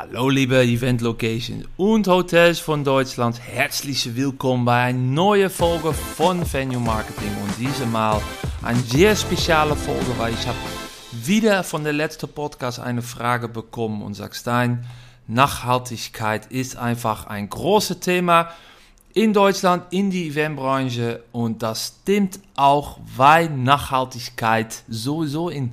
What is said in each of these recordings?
Hallo liebe Event Locations und Hotels von Deutschland. Herzlich willkommen bei einer neuen Folge von Venue Marketing. Und diese Mal eine sehr spezielle Folge, weil ich habe wieder von der letzten Podcast eine Frage bekommen und sagt Stein, Nachhaltigkeit ist einfach ein großes Thema in Deutschland, in die Eventbranche und das stimmt auch, weil Nachhaltigkeit sowieso in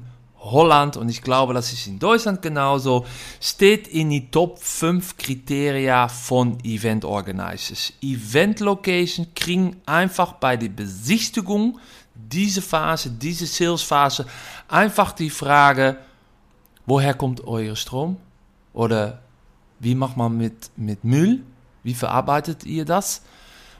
Holland und ich glaube, das ist in Deutschland genauso, steht in die Top 5 Kriterien von Event Organizers. Event Location kriegen einfach bei der Besichtigung diese Phase, diese Salesphase, einfach die Frage, woher kommt euer Strom? Oder wie macht man mit, mit Müll? Wie verarbeitet ihr das?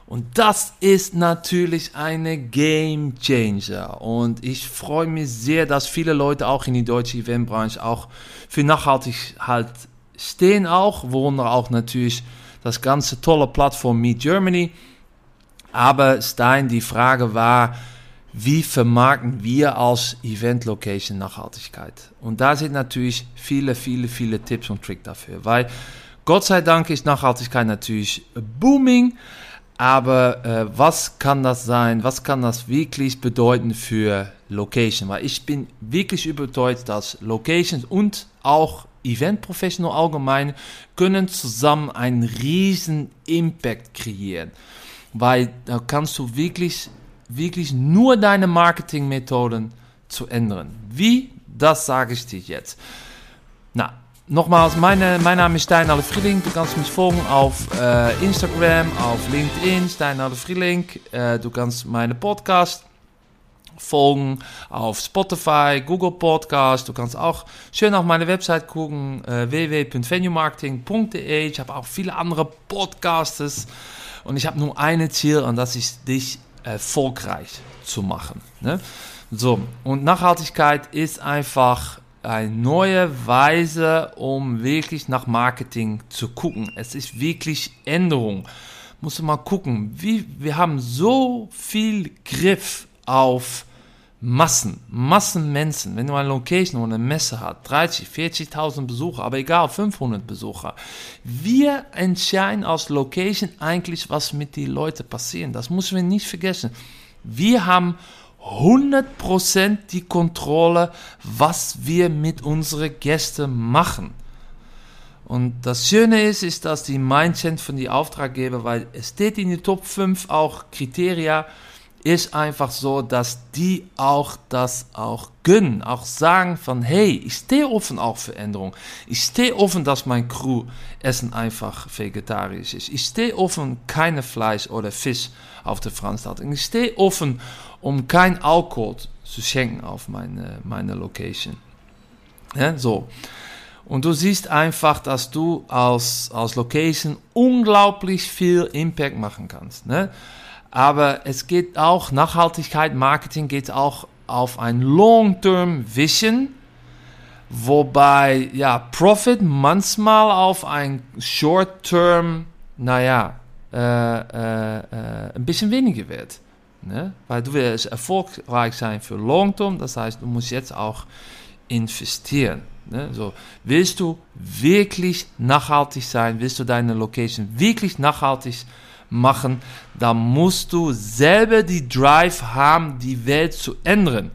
Und das ist natürlich eine Game Changer. Und ich freue mich sehr, dass viele Leute auch in die deutsche Eventbranche auch für Nachhaltigkeit stehen auch, worunter auch natürlich das ganze tolle Plattform Meet Germany. Aber Stein, die Frage war, wie vermarkten wir als Event Location Nachhaltigkeit? Und da sind natürlich viele, viele, viele Tipps und Tricks dafür. Weil Gott sei Dank ist Nachhaltigkeit natürlich booming. Aber äh, was kann das sein? Was kann das wirklich bedeuten für Location? Weil ich bin wirklich überzeugt, dass Locations und auch Event Professional allgemein können zusammen einen riesen Impact kreieren. Weil da kannst du wirklich, wirklich nur deine Marketingmethoden zu ändern. Wie? Das sage ich dir jetzt. Na, Nogmaals, mijn, mijn naam is Stijn Alle Vrielink. Du kannst mich folgen auf äh, Instagram, auf LinkedIn, Stijn Alle Vrielink. Äh, du kannst meine Podcast folgen auf Spotify, Google Podcast. Du kannst auch schön auf meine Website gucken, äh, www.venuemarketing.de. Ich habe auch viele andere Podcasts und ich habe nur ein Ziel und das ist, dich erfolgreich zu machen. Ne? So, und Nachhaltigkeit ist einfach eine neue Weise, um wirklich nach Marketing zu gucken. Es ist wirklich Änderung. Muss mal gucken, wie, wir haben so viel Griff auf Massen, Massenmenschen. Wenn du eine Location oder eine Messe hast, 30, 40.000 Besucher, aber egal, 500 Besucher. Wir entscheiden als Location eigentlich, was mit den Leuten passiert. Das müssen wir nicht vergessen. Wir haben 100% die Kontrolle, was wir mit unseren Gästen machen. Und das Schöne ist, ist, dass die Mindset von die Auftraggeber, weil es steht in die Top 5 auch Kriterien, ist einfach so, dass die auch das auch gönnen, auch sagen von, hey, ich stehe offen auch für Änderungen. Ich stehe offen, dass mein Crew Essen einfach vegetarisch ist. Ich stehe offen, keine Fleisch oder Fisch auf der Veranstaltung. Ich stehe offen, um kein Alkohol zu schenken auf meine, meine Location. Ja, so. Und du siehst einfach, dass du als, als Location unglaublich viel Impact machen kannst. Ne? Aber es geht auch, Nachhaltigkeit, Marketing geht auch auf ein Long-Term Vision, wobei ja Profit manchmal auf ein Short-Term, naja, äh, äh, äh, ein bisschen weniger wird. Ne? Weil du willst erfolgreich sein für Long-Term, das heißt, du musst jetzt auch investieren. Ne? So, willst du wirklich nachhaltig sein, willst du deine Location wirklich nachhaltig sein, machen, da musst du selber die Drive haben, die Welt zu ändern.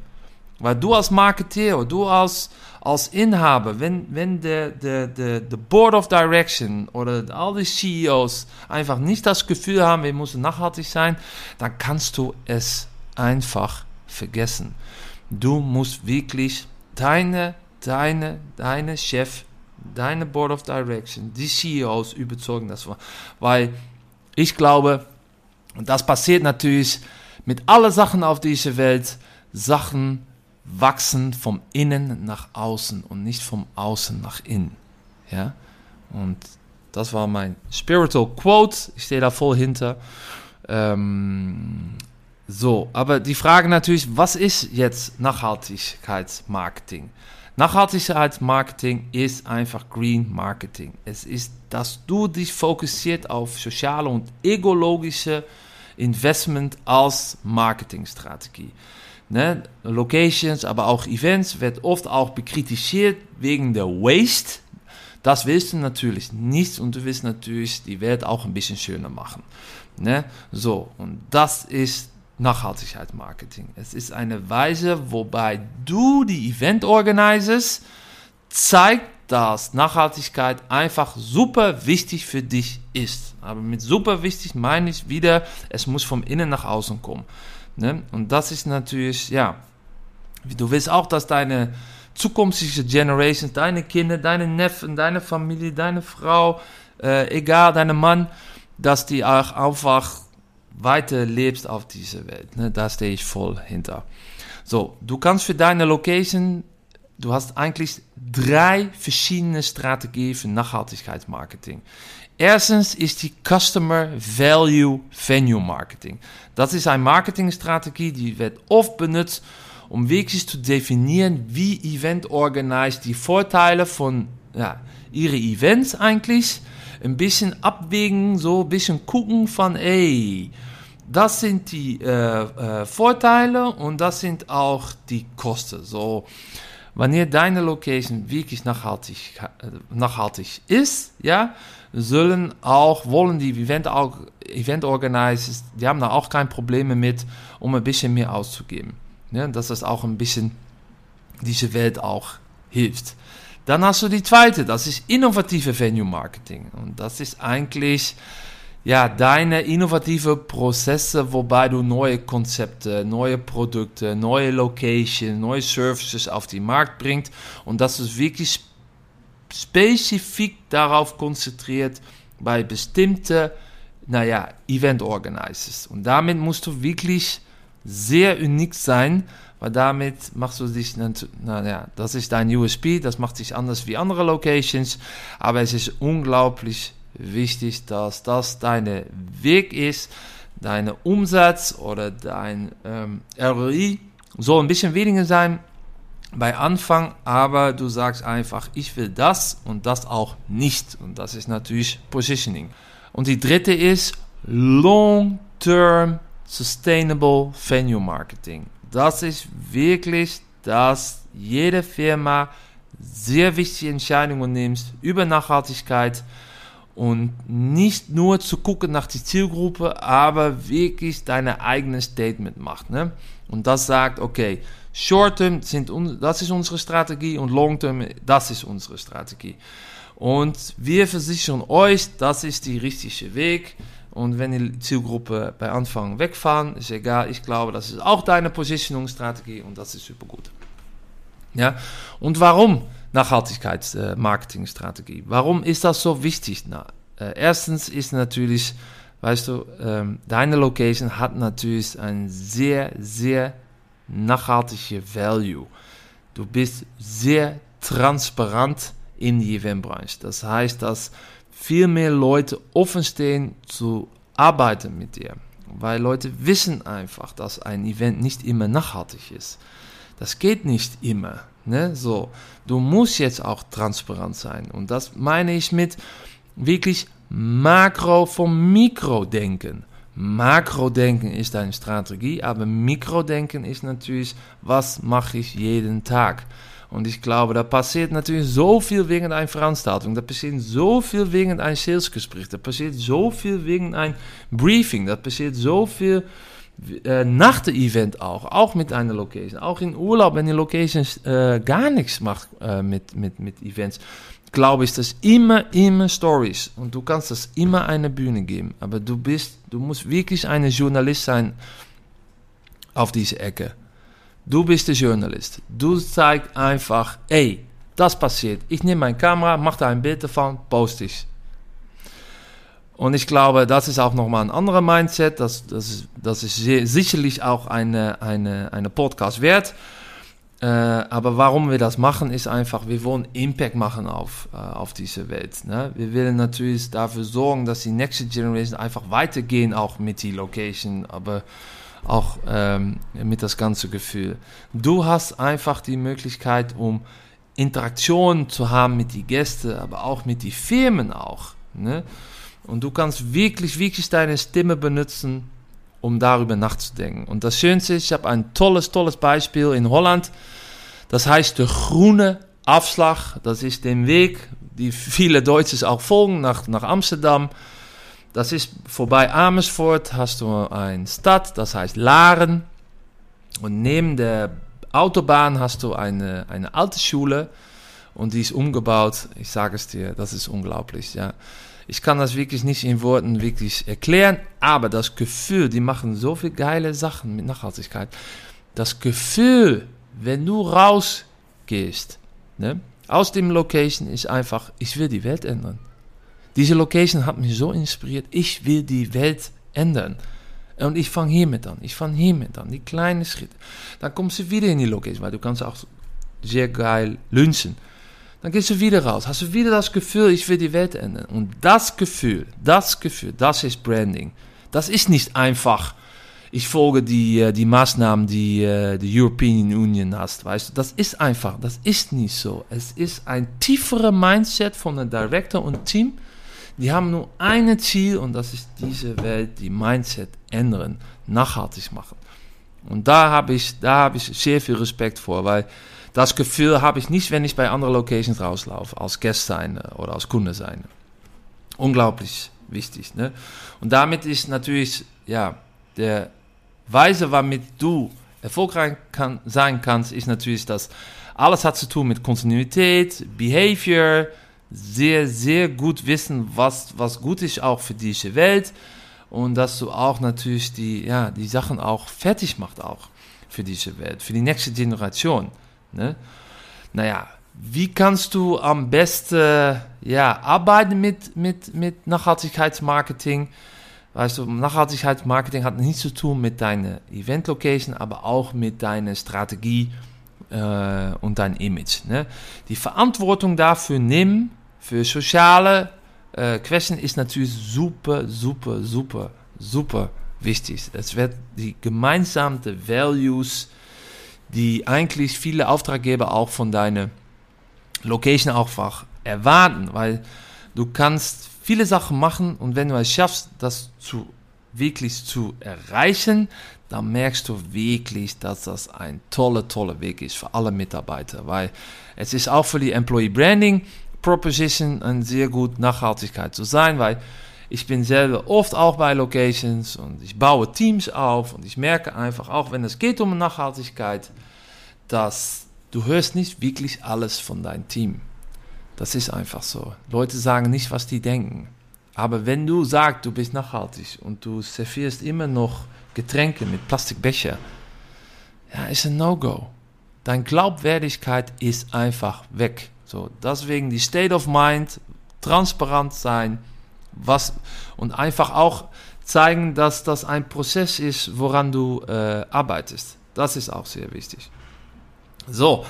Weil du als Marketeer, du als, als Inhaber, wenn, wenn der, der, der, der Board of Direction oder all die CEOs einfach nicht das Gefühl haben, wir müssen nachhaltig sein, dann kannst du es einfach vergessen. Du musst wirklich deine, deine, deine Chef, deine Board of Direction, die CEOs überzeugen, das war, weil ich glaube, und das passiert natürlich mit allen Sachen auf dieser Welt, Sachen wachsen vom Innen nach außen und nicht vom Außen nach innen. Ja? Und das war mein Spiritual Quote. Ich stehe da voll hinter. Ähm, so, aber die Frage natürlich, was ist jetzt Nachhaltigkeitsmarketing? Nachhaltigkeitsmarketing ist einfach Green Marketing. Es ist, dass du dich fokussiert auf soziale und ökologische Investment als Marketingstrategie. Ne? Locations, aber auch Events wird oft auch bekritisiert wegen der Waste. Das willst du natürlich nicht und du willst natürlich die Welt auch ein bisschen schöner machen. Ne? So, und das ist Nachhaltigkeitsmarketing. Es ist eine Weise, wobei du die Event organisierst, zeigt, dass Nachhaltigkeit einfach super wichtig für dich ist. Aber mit super wichtig meine ich wieder, es muss vom Innen nach außen kommen. Ne? Und das ist natürlich, ja, du willst auch, dass deine zukünftige Generations, deine Kinder, deine Neffen, deine Familie, deine Frau, äh, egal, deine Mann, dass die auch einfach weiter lebst auf dieser Welt. Ne? Da stehe ich voll hinter. So, du kannst für deine Location, du hast eigentlich drei verschiedene Strategien für Nachhaltigkeitsmarketing. Erstens ist die Customer Value Venue Marketing. Das ist eine Marketingstrategie, die wird oft benutzt, um wirklich zu definieren, wie Event Organize die Vorteile von ja, ihre Events eigentlich ein bisschen abwägen, so ein bisschen gucken von, ey, das sind die äh, äh, Vorteile und das sind auch die Kosten. So, wenn ihr deine Location wirklich nachhaltig, äh, nachhaltig ist, ja, sollen auch, wollen die Event, Event Organizers, die haben da auch kein Probleme mit, um ein bisschen mehr auszugeben. Ja, dass das auch ein bisschen diese Welt auch hilft. Dann hast du die zweite, das ist innovative Venue Marketing. Und das ist eigentlich ja, deine innovative Prozesse, wobei du neue Konzepte, neue Produkte, neue Locations, neue Services auf den Markt bringst und dass du wirklich spezifisch darauf konzentriert bei bestimmten, naja, Event Organizers. Und damit musst du wirklich sehr unik sein, weil damit machst du dich, naja, das ist dein USP, das macht sich anders wie andere Locations, aber es ist unglaublich wichtig, dass das dein Weg ist, dein Umsatz oder dein ähm, ROI soll ein bisschen weniger sein bei Anfang, aber du sagst einfach, ich will das und das auch nicht. Und das ist natürlich Positioning. Und die dritte ist Long-Term Sustainable Venue Marketing das ist wirklich, dass jede Firma sehr wichtige Entscheidungen nimmt über Nachhaltigkeit und nicht nur zu gucken nach der Zielgruppe, aber wirklich deine eigene Statement macht. Ne? Und das sagt, okay, Short Term sind das ist unsere Strategie und Long Term das ist unsere Strategie. Und wir versichern euch, das ist der richtige Weg. Und wenn die Zielgruppe bei Anfang wegfahren, ist egal. Ich glaube, das ist auch deine Positionierungsstrategie und das ist super gut. Ja, und warum Nachhaltigkeitsmarketingstrategie? Äh, warum ist das so wichtig? Na, äh, erstens ist natürlich, weißt du, ähm, deine Location hat natürlich ein sehr, sehr nachhaltige Value. Du bist sehr transparent in die Eventbranche. Das heißt, dass viel mehr Leute offen stehen zu arbeiten mit dir. Weil Leute wissen einfach, dass ein Event nicht immer nachhaltig ist. Das geht nicht immer. Ne? So, du musst jetzt auch transparent sein. Und das meine ich mit wirklich Makro vom Mikro-Denken. Makro-Denken ist eine Strategie, aber Mikro-Denken ist natürlich, was mache ich jeden Tag? Und ich glaube, da passiert natürlich so viel wegen einer Veranstaltung, da passiert so viel wegen ein Salesgespräch, da passiert so viel wegen ein Briefing, da passiert so viel äh, nach dem Event auch, auch mit einer Location, auch in Urlaub, wenn die Location äh, gar nichts macht äh, mit, mit, mit Events, glaube ich, dass immer, immer Stories und du kannst das immer eine Bühne geben, aber du bist, du musst wirklich ein Journalist sein auf diese Ecke. Du bist der Journalist. Du zeigst einfach, ey, das passiert. Ich nehme meine Kamera, mache da ein Bild davon, poste ich. Und ich glaube, das ist auch nochmal ein anderer Mindset. Das, das, ist, das ist sicherlich auch eine, eine, eine Podcast wert. Äh, aber warum wir das machen, ist einfach, wir wollen Impact machen auf, äh, auf diese Welt. Ne? Wir wollen natürlich dafür sorgen, dass die nächste Generation einfach weitergehen, auch mit die Location. Aber auch ähm, mit das ganze Gefühl. Du hast einfach die Möglichkeit, um Interaktion zu haben mit den Gästen, aber auch mit den Firmen auch. Ne? Und du kannst wirklich, wirklich deine Stimme benutzen, um darüber nachzudenken. Und das Schönste ist, ich habe ein tolles, tolles Beispiel in Holland. Das heißt der groene Afslag. Das ist der Weg die viele Deutsche auch folgen, nach, nach Amsterdam. Das ist vorbei Amersfoort, hast du eine Stadt, das heißt Laren. Und neben der Autobahn hast du eine, eine alte Schule und die ist umgebaut. Ich sage es dir, das ist unglaublich. Ja. Ich kann das wirklich nicht in Worten wirklich erklären, aber das Gefühl, die machen so viele geile Sachen mit Nachhaltigkeit. Das Gefühl, wenn du rausgehst, ne, aus dem Location ist einfach, ich will die Welt ändern. Diese Location hat mich so inspiriert, ich will die Welt ändern. Und ich fange hiermit an, ich fange hiermit an, die kleinen Schritte. Dann kommst du wieder in die Location, weil du kannst auch sehr geil lunchen. Dann gehst du wieder raus, hast du wieder das Gefühl, ich will die Welt ändern. Und das Gefühl, das Gefühl, das ist Branding. Das ist nicht einfach, ich folge die, äh, die Maßnahmen, die äh, die European Union hast, weißt du. Das ist einfach, das ist nicht so. Es ist ein tieferer Mindset von der Director und Team. Die haben nur ein Ziel und das ist diese Welt, die Mindset ändern, nachhaltig machen. Und da habe ich, da ich sehr viel Respekt vor, weil das Gefühl habe ich nicht, wenn ich bei anderen Locations rauslaufe, als Gast sein oder als Kunde sein. Unglaublich wichtig. Ne? Und damit ist natürlich, ja, der Weise, womit du erfolgreich kann, sein kannst, ist natürlich, dass alles hat zu tun mit Kontinuität, Behavior, sehr, sehr gut wissen, was, was gut ist auch für diese Welt und dass du auch natürlich die, ja, die Sachen auch fertig macht auch für diese Welt, für die nächste Generation. Ne? Naja, wie kannst du am besten ja, arbeiten mit, mit, mit Nachhaltigkeitsmarketing? Weißt du, Nachhaltigkeitsmarketing hat nichts zu tun mit deiner Event-Location, aber auch mit deiner Strategie äh, und dein Image. Ne? Die Verantwortung dafür nehmen, für soziale äh, Questions, ist natürlich super, super, super, super wichtig. Es wird die gemeinsamen Values die eigentlich viele Auftraggeber auch von deiner Location einfach erwarten, weil du kannst viele Sachen machen und wenn du es schaffst, das zu wirklich zu erreichen, dann merkst du wirklich, dass das ein toller, toller Weg ist für alle Mitarbeiter, weil es ist auch für die Employee Branding Proposition ein sehr gut Nachhaltigkeit zu sein, weil ich bin selber oft auch bei Locations und ich baue Teams auf und ich merke einfach, auch wenn es geht um Nachhaltigkeit, dass du hörst nicht wirklich alles von deinem Team. Das ist einfach so. Leute sagen nicht, was die denken. Aber wenn du sagst, du bist nachhaltig und du servierst immer noch Getränke mit Plastikbecher, ja, ist ein No-Go. Deine Glaubwürdigkeit ist einfach weg. So, deswegen die State of Mind, transparent sein, was und einfach auch zeigen, dass das ein Prozess ist, woran du äh, arbeitest. Das ist auch sehr wichtig. So,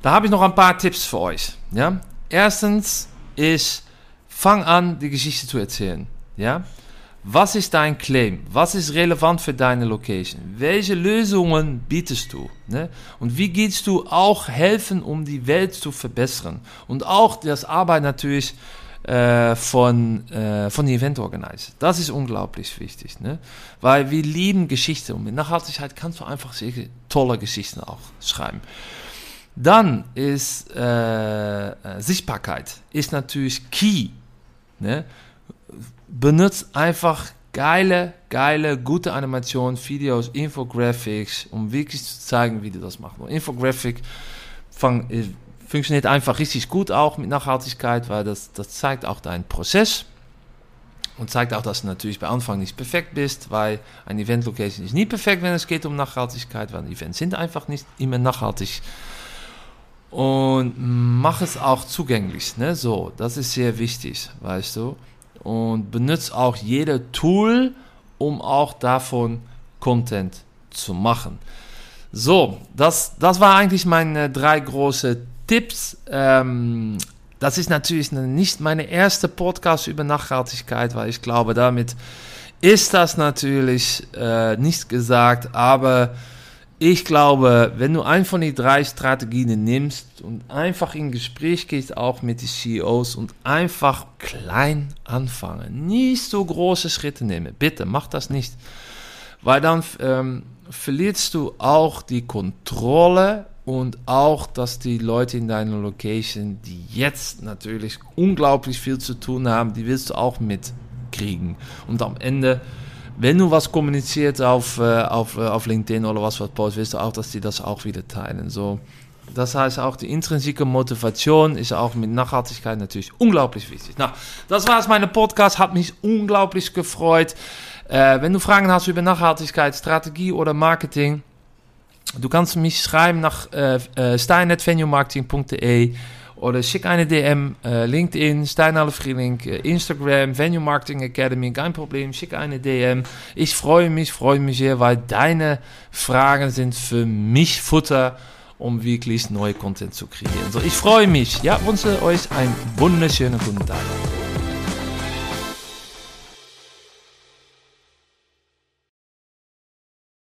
da habe ich noch ein paar Tipps für euch. Ja? Erstens ist, fang an, die Geschichte zu erzählen. Ja? Was ist dein Claim? Was ist relevant für deine Location? Welche Lösungen bietest du? Ne? Und wie gehst du auch helfen, um die Welt zu verbessern? Und auch das Arbeit natürlich äh, von, äh, von Event Organizer. Das ist unglaublich wichtig, ne? weil wir lieben Geschichte und mit Nachhaltigkeit kannst du einfach sehr tolle Geschichten auch schreiben. Dann ist äh, äh, Sichtbarkeit ist natürlich key. Ne? Benutzt einfach geile, geile, gute Animationen, Videos, Infographics, um wirklich zu zeigen, wie du das machst. Infographic fang, äh, funktioniert einfach richtig gut auch mit Nachhaltigkeit, weil das, das zeigt auch deinen Prozess und zeigt auch, dass du natürlich bei Anfang nicht perfekt bist, weil ein Event Location ist nie perfekt, wenn es geht um Nachhaltigkeit, weil Events sind einfach nicht immer nachhaltig. Und mach es auch zugänglich, ne? So, das ist sehr wichtig, weißt du. Und benutze auch jede Tool, um auch davon Content zu machen. So, das, das war eigentlich meine drei große Tipps. Ähm, das ist natürlich nicht meine erste Podcast über Nachhaltigkeit, weil ich glaube, damit ist das natürlich äh, nicht gesagt. Aber ich glaube, wenn du einen von den drei Strategien nimmst und einfach in Gespräch gehst, auch mit den CEOs und einfach klein anfangen, nicht so große Schritte nehmen, bitte mach das nicht, weil dann ähm, verlierst du auch die Kontrolle und auch, dass die Leute in deiner Location, die jetzt natürlich unglaublich viel zu tun haben, die willst du auch mitkriegen. Und am Ende, wenn du was kommuniziert auf, äh, auf, äh, auf LinkedIn oder was was post, willst du auch, dass die das auch wieder teilen. So, das heißt auch die intrinsische Motivation ist auch mit Nachhaltigkeit natürlich unglaublich wichtig. Na, das war es meine Podcast, hat mich unglaublich gefreut. Äh, wenn du Fragen hast über Nachhaltigkeit, Strategie oder Marketing, Du kannst mich schreiben nach äh, äh, stein.venuemarketing.de oder schick eine DM, äh, LinkedIn, Stein Frieling, äh, Instagram, Venue Marketing Academy, kein Problem, schick eine DM. Ich freue mich, freue mich sehr, weil deine Fragen sind für mich Futter, um wirklich neue Content zu kreieren. So, ich freue mich. Ja, wünsche euch einen wunderschönen guten Tag.